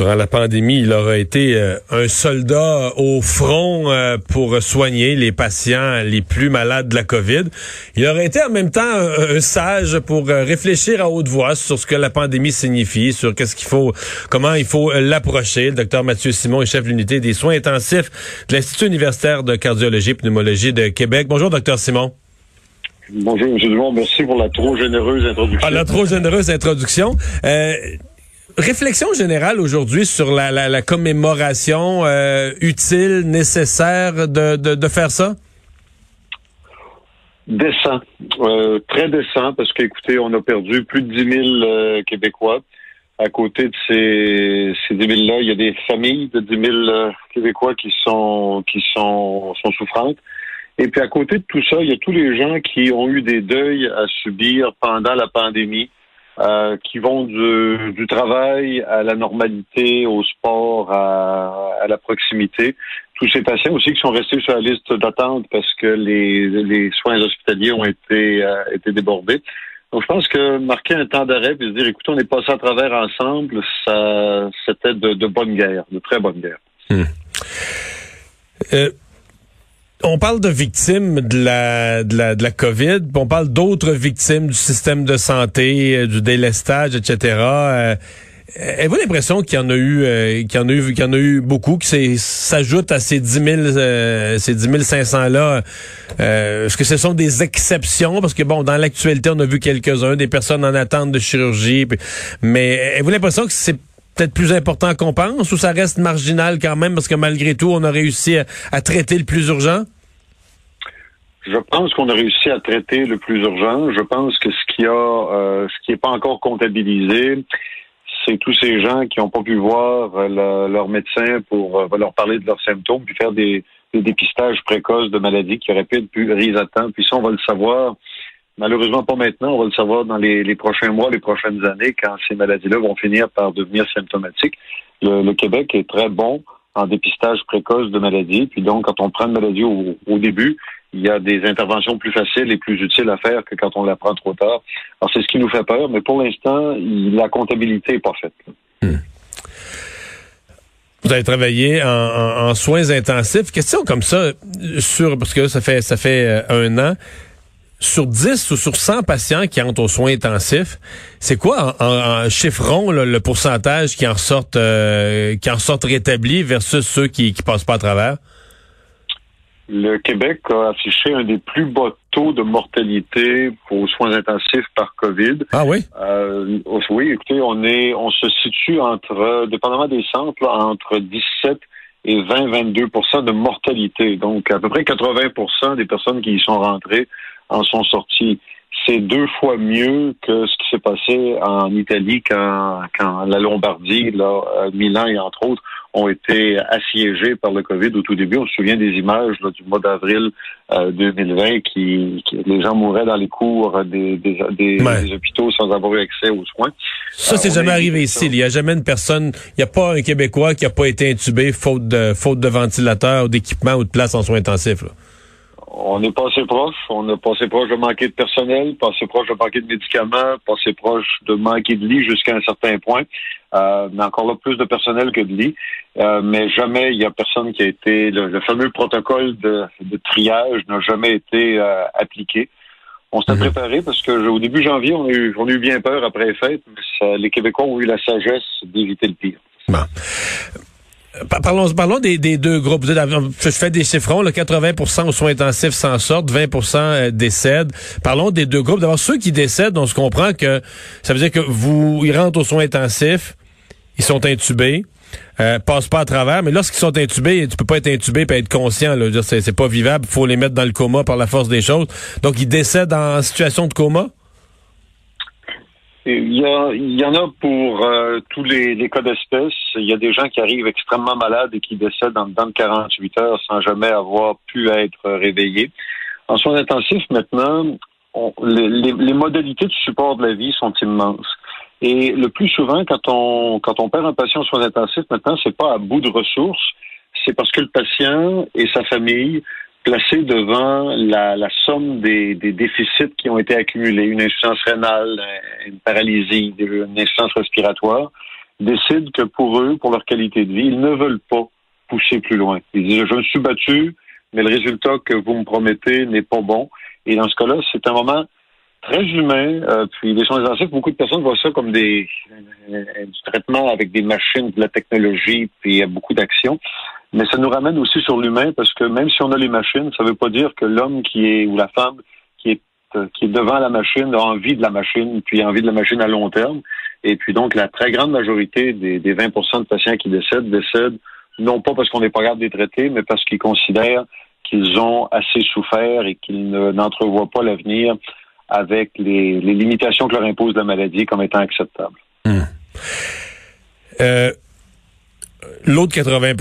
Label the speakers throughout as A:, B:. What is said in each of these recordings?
A: Durant la pandémie, il aura été euh, un soldat au front euh, pour soigner les patients les plus malades de la COVID. Il aurait été en même temps un, un sage pour euh, réfléchir à haute voix sur ce que la pandémie signifie, sur qu'est-ce qu'il faut, comment il faut l'approcher. Le docteur Mathieu Simon est chef de l'unité des soins intensifs de l'Institut universitaire de cardiologie et pneumologie de Québec. Bonjour, docteur Simon.
B: Bonjour, M. Dumont. Merci pour la trop généreuse introduction.
A: Ah, la trop généreuse introduction. Euh, réflexion générale aujourd'hui sur la, commémoration euh, utile, nécessaire de, faire ça?
B: Décent. Euh, très décent, parce qu'écoutez, on a perdu plus de 10 000 euh, Québécois. À côté de ces, ces 10 000-là, il y a des familles de 10 000 euh, Québécois qui sont souffrantes. Et puis à côté de tout ça, il y a tous les gens qui ont eu des deuils à subir pendant la pandémie, euh, qui vont du, travail à la normalité, au sport, à, la proximité. Tous ces patients aussi qui sont restés sur la liste d'attente parce que les, soins hospitaliers ont été, euh, été débordés. Donc, je pense que marquer un temps d'arrêt et se dire, écoutez, on est passé à travers ensemble, ça, c'était de, de bonne guerre, de très bonne guerre.
A: Hmm. Euh on parle de victimes de la, de la, de la COVID, on parle d'autres victimes du système de santé, euh, du délestage, etc. Euh, Avez-vous l'impression qu'il y en a eu, euh, qu'il y en a eu, qu'il y en a eu beaucoup, qui s'ajoutent à ces 10 000, euh, ces 10 500 là? Euh, Est-ce que ce sont des exceptions? Parce que bon, dans l'actualité, on a vu quelques-uns, des personnes en attente de chirurgie. mais avez-vous l'impression que c'est peut-être plus important qu'on pense ou ça reste marginal quand même parce que malgré tout, on a réussi à, traiter le plus urgent?
B: Je pense qu'on a réussi à traiter le plus urgent. Je pense que ce qui a, euh, ce qui n'est pas encore comptabilisé, c'est tous ces gens qui n'ont pas pu voir euh, leur médecin pour euh, leur parler de leurs symptômes, puis faire des, dépistages précoces de maladies qui auraient pu être plus à temps. Puis ça, on va le savoir Malheureusement pas maintenant, on va le savoir dans les, prochains mois, les prochaines années, quand ces maladies-là vont finir par devenir symptomatiques. Le, Québec est très bon en dépistage précoce de maladies. Puis donc, quand on prend une maladie au, début, il y a des interventions plus faciles et plus utiles à faire que quand on la prend trop tard. Alors, c'est ce qui nous fait peur, mais pour l'instant, la comptabilité n'est pas faite. Hmm.
A: Vous avez travaillé en, soins intensifs. Question comme ça, parce que ça fait ça fait euh, un an sur 10 ou sur 100 patients qui entrent aux soins intensifs, c'est quoi en, en, chiffrons le pourcentage qui en sortent euh, qui en sortent rétablis versus ceux qui qui passent pas à travers?
B: Le Québec a affiché un des plus bas taux de mortalité aux soins intensifs par COVID.
A: Ah oui?
B: Euh, oui, écoutez, on est on se situe entre, dépendamment des centres, là, entre 17 et 20-22% de mortalité. Donc, à peu près 80% des personnes qui y sont rentrées en sont sortis. C'est deux fois mieux que ce qui s'est passé en Italie quand, quand la Lombardie, là, euh, Milan et entre autres, ont été assiégés par le COVID au tout début. On se souvient des images là, du mois d'avril euh, 2020 qui, qui, les gens mouraient dans les cours des, des, des, ouais. des hôpitaux sans avoir eu accès aux soins.
A: Ça, c'est euh, jamais arrivé ici. Il n'y a jamais une personne, il n'y a pas un Québécois qui n'a pas été intubé faute de faute de ventilateur ou d'équipement ou de place en soins intensifs. Là
B: on est passé proche. On a passé proche de manquer de personnel, passé proche de manquer de médicaments, passé proche de manquer de lits jusqu'à un certain point. Euh, mais encore là, plus de personnel que de lits. Euh, mais jamais il y a personne qui a été... Le, fameux protocole de, de triage n'a jamais été euh, appliqué. On s'est -hmm. préparé parce que au début janvier, on a eu, on a eu bien peur après les fêtes, mais ça, les Québécois ont eu la sagesse d'éviter le pire.
A: Bon. Parlons, parlons des, des, deux groupes. Je fais des chiffrons. Là, 80% aux soins intensifs s'en sortent, 20% euh, décèdent. Parlons des deux groupes. D'abord, ceux qui décèdent, on se comprend que ça veut dire que vous, ils rentrent aux soins intensifs, ils sont intubés. euh, passent pas à travers, mais lorsqu'ils sont intubés, tu peux pas être intubé et être conscient. C'est pas vivable, faut les mettre dans le coma par la force des choses. Donc ils décèdent en situation de coma?
B: Il y, a, il y en a pour euh, tous les, les cas d'espèce. Il y a des gens qui arrivent extrêmement malades et qui décèdent dans, dans 48 heures sans jamais avoir pu être réveillés. En soins intensifs, maintenant, les, les, les, modalités de support de la vie sont immenses. Et le plus souvent, quand on, quand on perd un patient en soins intensifs, maintenant, c'est pas à bout de ressources, c'est parce que le patient et sa famille placé devant la, la somme des, des, déficits qui ont été accumulés, une insuffisance rénale, une paralysie, une insuffisance respiratoire, décident que pour eux, pour leur qualité de vie, ils ne veulent pas pousser plus loin. Ils disent, je me suis battu, mais le résultat que vous me promettez n'est pas bon. Et dans ce cas-là, c'est un moment très humain. Euh, puis les soins intensifs, beaucoup de personnes voient ça comme des euh, du traitement avec des machines, de la technologie, puis il y a beaucoup d'actions. Mais ça nous ramène aussi sur l'humain parce que même si on a les machines, ça ne veut pas dire que l'homme qui est ou la femme qui est euh, qui est devant la machine a envie de la machine, puis a envie de la machine à long terme. Et puis donc la très grande majorité des, des 20% de patients qui décèdent décèdent non pas parce qu'on n'est pas capable de les traiter, mais parce qu'ils considèrent qu'ils ont assez souffert et qu'ils n'entrevoient pas l'avenir avec les, limitations que leur impose la maladie comme étant acceptables.
A: Hum. Euh, L'autre 80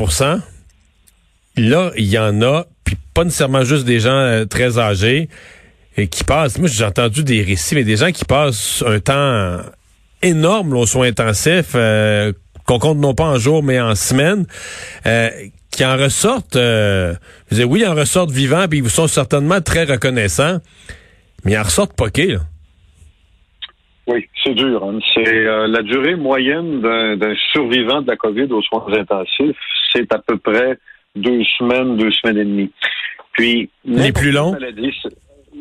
A: Là, il y en a, puis pas nécessairement juste des gens euh, très âgés et qui passent. Moi, j'ai entendu des récits, mais des gens qui passent un temps énorme aux soins intensifs, euh, qu'on compte non pas en jours, mais en semaines, euh, qui en ressortent. je disais, oui, ils en ressortent vivants, puis ils sont certainement très reconnaissants, mais ils en ressortent poqués. Là.
B: Oui, c'est dur. Hein. C'est la durée moyenne d'un survivant de la COVID aux soins intensifs, c'est à peu près deux semaines, deux semaines et demie. Puis,
A: les plus longs?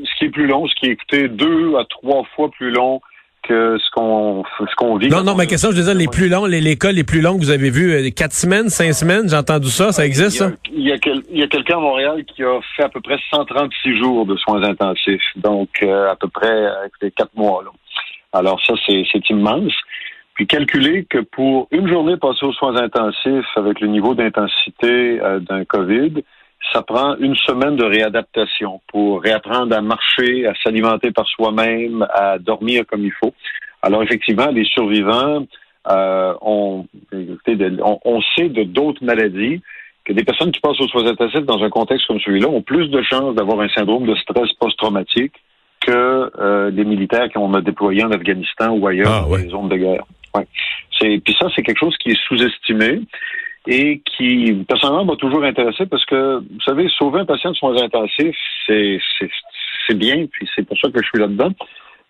B: ce qui est plus long, ce qui est écouté deux à trois fois plus long que ce qu'on ce qu'on vit.
A: Non, non, ma question, je disais les plus longs, les, écoles les plus longues que vous avez vues, euh, quatre semaines, cinq semaines, j'ai entendu ça, ça existe,
B: ça? Il y a, a quelqu'un à Montréal qui a fait à peu près 136 jours de soins intensifs, donc euh, à peu près avec les quatre mois. Là. Alors ça, c'est immense. Puis calculer que pour une journée passée aux soins intensifs avec le niveau d'intensité euh, d'un COVID, ça prend une semaine de réadaptation pour réapprendre à marcher, à s'alimenter par soi-même, à dormir comme il faut. Alors effectivement, les survivants, euh, on, on, sait de d'autres maladies que des personnes qui passent aux soins intensifs dans un contexte comme celui-là ont plus de chances d'avoir un syndrome de stress post-traumatique que euh, les militaires qu'on a déployés en Afghanistan ou ailleurs ah, dans les zones de guerre. Ouais. C'est puis ça c'est quelque chose qui est sous-estimé et qui personnellement m'a toujours intéressé parce que vous savez sauver un patient de soins intensifs c'est c'est bien puis c'est pour ça que je suis là-dedans.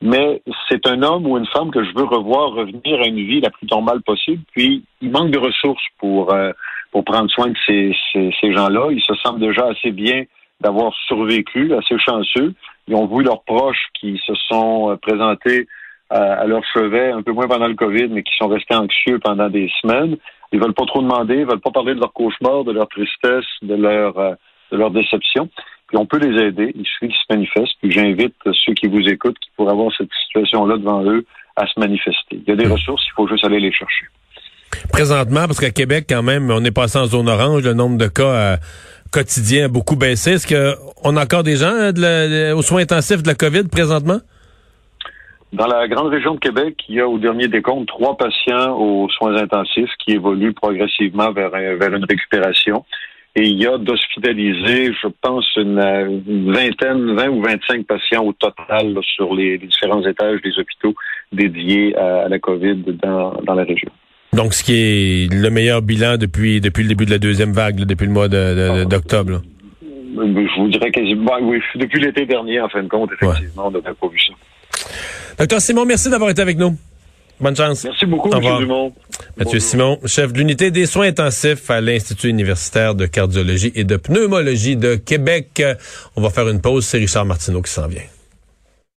B: Mais c'est un homme ou une femme que je veux revoir revenir à une vie la plus normale possible. Puis il manque de ressources pour euh, pour prendre soin de ces, ces, ces gens-là. Ils se sentent déjà assez bien d'avoir survécu, assez chanceux. Ils ont vu leurs proches qui se sont euh, présentés à, leur chevet, un peu moins pendant le COVID, mais qui sont restés anxieux pendant des semaines. Ils veulent pas trop demander, ils veulent pas parler de leur cauchemar, de leur tristesse, de leur euh, de leur déception. Puis on peut les aider. Il suffit qu'ils se manifestent. Puis j'invite ceux qui vous écoutent, qui pourraient avoir cette situation-là devant eux, à se manifester. Il y a des mmh. ressources, il faut juste aller les chercher.
A: Présentement, parce qu'à Québec, quand même, on est passé en zone orange, le nombre de cas euh, quotidiens a beaucoup baissé. Est-ce qu'on a encore des gens euh, aux soins intensifs de la COVID présentement?
B: Dans la grande région de Québec, il y a au dernier décompte trois patients aux soins intensifs qui évoluent progressivement vers, vers une récupération. Et il y a d'hospitaliser, je pense, une, vingtaine, 20 ou 25 patients au total sur les, différents étages des hôpitaux dédiés à, la COVID dans, dans, la région.
A: Donc, ce qui est le meilleur bilan depuis, depuis le début de la deuxième vague, depuis le mois d'octobre.
B: Je vous dirais quasiment, oui, depuis l'été dernier, en fin de compte, effectivement, on n'avait pas vu ça.
A: Docteur Simon, merci d'avoir été avec nous. Bonne chance.
B: Merci beaucoup, M. Dumont.
A: Mathieu Simon, chef de l'unité des soins intensifs à l'Institut universitaire de cardiologie et de pneumologie de Québec. On va faire une pause. C'est Richard Martineau qui s'en vient.